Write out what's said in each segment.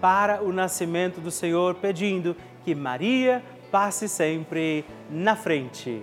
para o nascimento do Senhor, pedindo que Maria passe sempre na frente.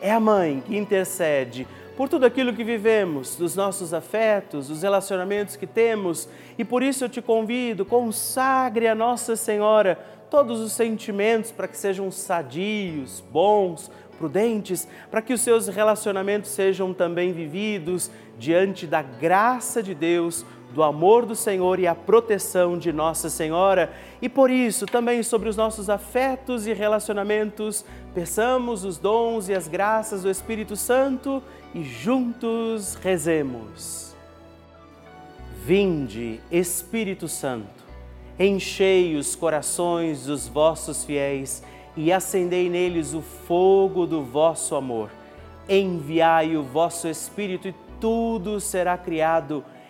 É a mãe que intercede por tudo aquilo que vivemos, dos nossos afetos, dos relacionamentos que temos, e por isso eu te convido, consagre a Nossa Senhora todos os sentimentos para que sejam sadios, bons, prudentes, para que os seus relacionamentos sejam também vividos diante da graça de Deus, do amor do Senhor e a proteção de Nossa Senhora. E por isso, também sobre os nossos afetos e relacionamentos, peçamos os dons e as graças do Espírito Santo e juntos rezemos. Vinde, Espírito Santo, enchei os corações dos vossos fiéis e acendei neles o fogo do vosso amor. Enviai o vosso Espírito e tudo será criado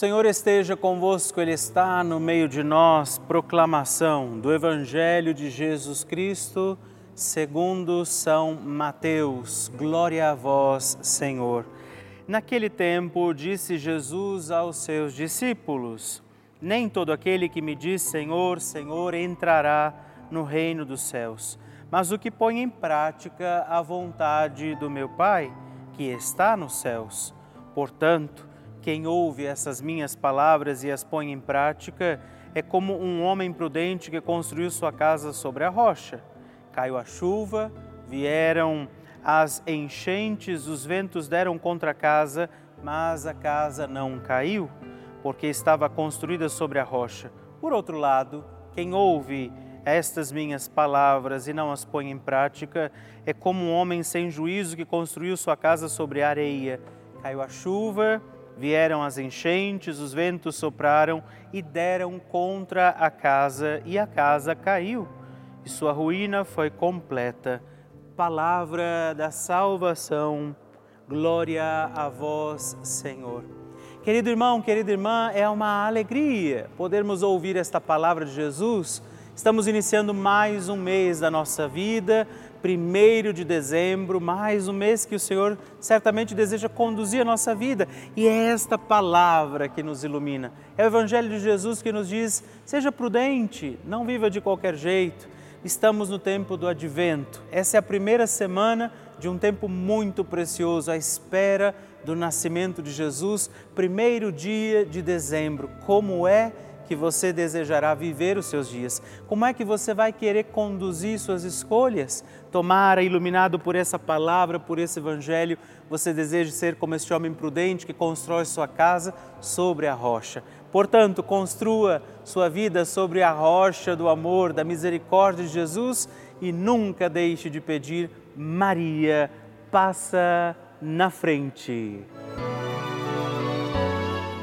Senhor esteja convosco, Ele está no meio de nós. Proclamação do Evangelho de Jesus Cristo, segundo São Mateus. Glória a vós, Senhor. Naquele tempo, disse Jesus aos seus discípulos: Nem todo aquele que me diz Senhor, Senhor entrará no reino dos céus, mas o que põe em prática a vontade do meu Pai, que está nos céus. Portanto, quem ouve essas minhas palavras e as põe em prática é como um homem prudente que construiu sua casa sobre a rocha. Caiu a chuva, vieram as enchentes, os ventos deram contra a casa, mas a casa não caiu, porque estava construída sobre a rocha. Por outro lado, quem ouve estas minhas palavras e não as põe em prática é como um homem sem juízo que construiu sua casa sobre a areia. Caiu a chuva, Vieram as enchentes, os ventos sopraram e deram contra a casa, e a casa caiu, e sua ruína foi completa. Palavra da salvação, glória a vós, Senhor. Querido irmão, querida irmã, é uma alegria podermos ouvir esta palavra de Jesus. Estamos iniciando mais um mês da nossa vida 1 de dezembro, mais um mês que o Senhor certamente deseja conduzir a nossa vida. E é esta palavra que nos ilumina. É o Evangelho de Jesus que nos diz: seja prudente, não viva de qualquer jeito. Estamos no tempo do advento. Essa é a primeira semana de um tempo muito precioso, à espera do nascimento de Jesus, primeiro dia de dezembro. Como é que você desejará viver os seus dias? Como é que você vai querer conduzir suas escolhas? Tomara, iluminado por essa palavra, por esse evangelho, você deseja ser como este homem prudente que constrói sua casa sobre a rocha. Portanto, construa sua vida sobre a rocha do amor, da misericórdia de Jesus e nunca deixe de pedir Maria, passa na frente.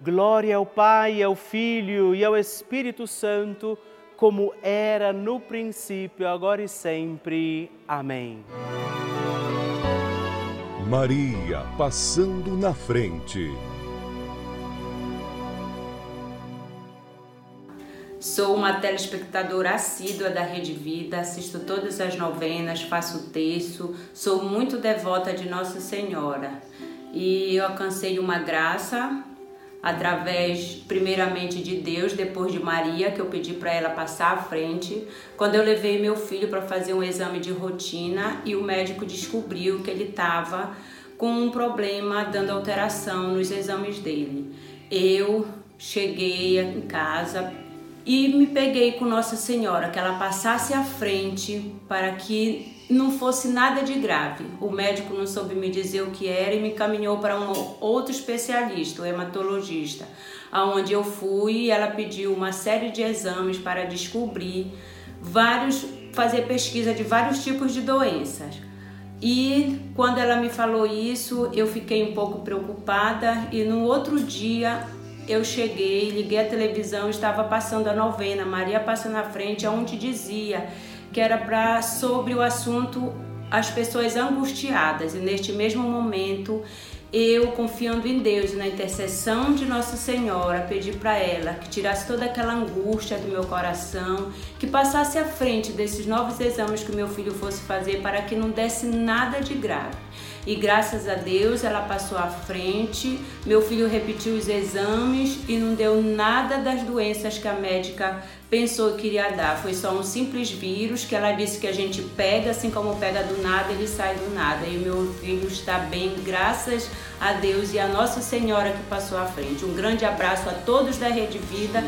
Glória ao Pai, ao Filho e ao Espírito Santo, como era no princípio, agora e sempre. Amém. Maria passando na frente. Sou uma telespectadora assídua da Rede Vida, assisto todas as novenas, faço texto, sou muito devota de Nossa Senhora. E eu alcancei uma graça através, primeiramente, de Deus, depois de Maria, que eu pedi para ela passar à frente, quando eu levei meu filho para fazer um exame de rotina e o médico descobriu que ele estava com um problema dando alteração nos exames dele. Eu cheguei em casa, e me peguei com Nossa Senhora, que ela passasse à frente para que não fosse nada de grave. O médico não soube me dizer o que era e me caminhou para um outro especialista, o hematologista, aonde eu fui e ela pediu uma série de exames para descobrir vários, fazer pesquisa de vários tipos de doenças. E quando ela me falou isso, eu fiquei um pouco preocupada e no outro dia eu cheguei, liguei a televisão, estava passando a novena, Maria passa na frente, onde dizia que era para sobre o assunto as pessoas angustiadas. E neste mesmo momento, eu confiando em Deus, na intercessão de Nossa Senhora, pedi para ela que tirasse toda aquela angústia do meu coração, que passasse à frente desses novos exames que meu filho fosse fazer para que não desse nada de grave. E graças a Deus ela passou à frente. Meu filho repetiu os exames e não deu nada das doenças que a médica pensou que iria dar. Foi só um simples vírus que ela disse que a gente pega, assim como pega do nada, ele sai do nada. E meu filho está bem, graças a Deus e a Nossa Senhora que passou à frente. Um grande abraço a todos da Rede Vida.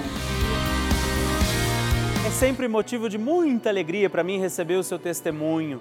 É sempre motivo de muita alegria para mim receber o seu testemunho.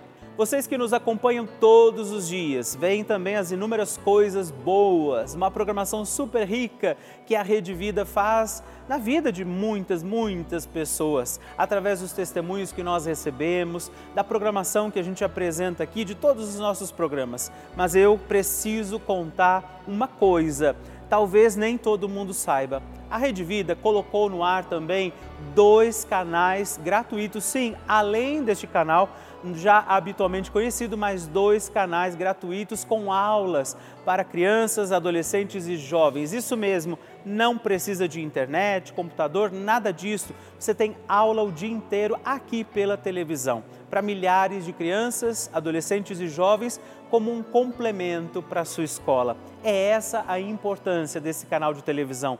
Vocês que nos acompanham todos os dias, veem também as inúmeras coisas boas, uma programação super rica que a Rede Vida faz na vida de muitas, muitas pessoas, através dos testemunhos que nós recebemos, da programação que a gente apresenta aqui, de todos os nossos programas. Mas eu preciso contar uma coisa, talvez nem todo mundo saiba. A Rede Vida colocou no ar também dois canais gratuitos, sim, além deste canal já habitualmente conhecido, mais dois canais gratuitos com aulas para crianças, adolescentes e jovens. Isso mesmo, não precisa de internet, computador, nada disso. Você tem aula o dia inteiro aqui pela televisão para milhares de crianças, adolescentes e jovens como um complemento para a sua escola. É essa a importância desse canal de televisão.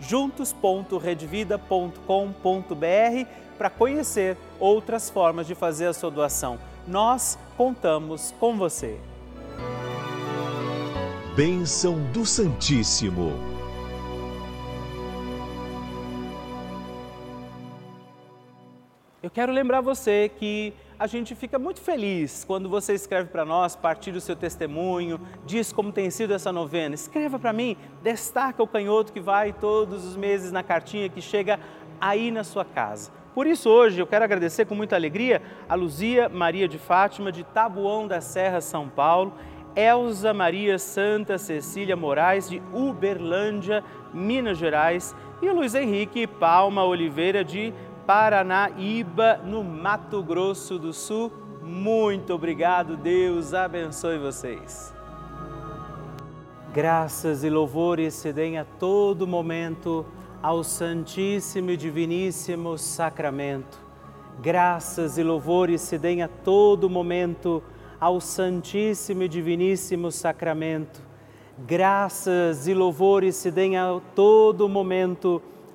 juntos.redvida.com.br para conhecer outras formas de fazer a sua doação. Nós contamos com você. Bênção do Santíssimo. Eu quero lembrar você que a gente fica muito feliz quando você escreve para nós, partilha o seu testemunho, diz como tem sido essa novena. Escreva para mim, destaca o canhoto que vai todos os meses na cartinha que chega aí na sua casa. Por isso, hoje eu quero agradecer com muita alegria a Luzia Maria de Fátima, de Tabuão da Serra, São Paulo, Elza Maria Santa Cecília Moraes, de Uberlândia, Minas Gerais, e Luiz Henrique Palma Oliveira, de Paranaíba, no Mato Grosso do Sul. Muito obrigado, Deus abençoe vocês. Graças e louvores se deem a todo momento ao Santíssimo e Diviníssimo Sacramento. Graças e louvores se deem a todo momento ao Santíssimo e Diviníssimo Sacramento. Graças e louvores se deem a todo momento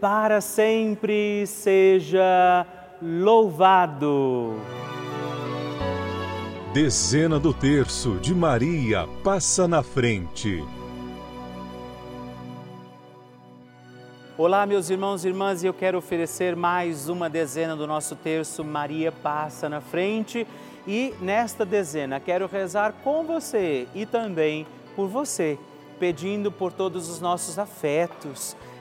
para sempre seja louvado. Dezena do terço de Maria passa na frente. Olá, meus irmãos e irmãs, e eu quero oferecer mais uma dezena do nosso terço Maria passa na frente. E nesta dezena quero rezar com você e também por você, pedindo por todos os nossos afetos,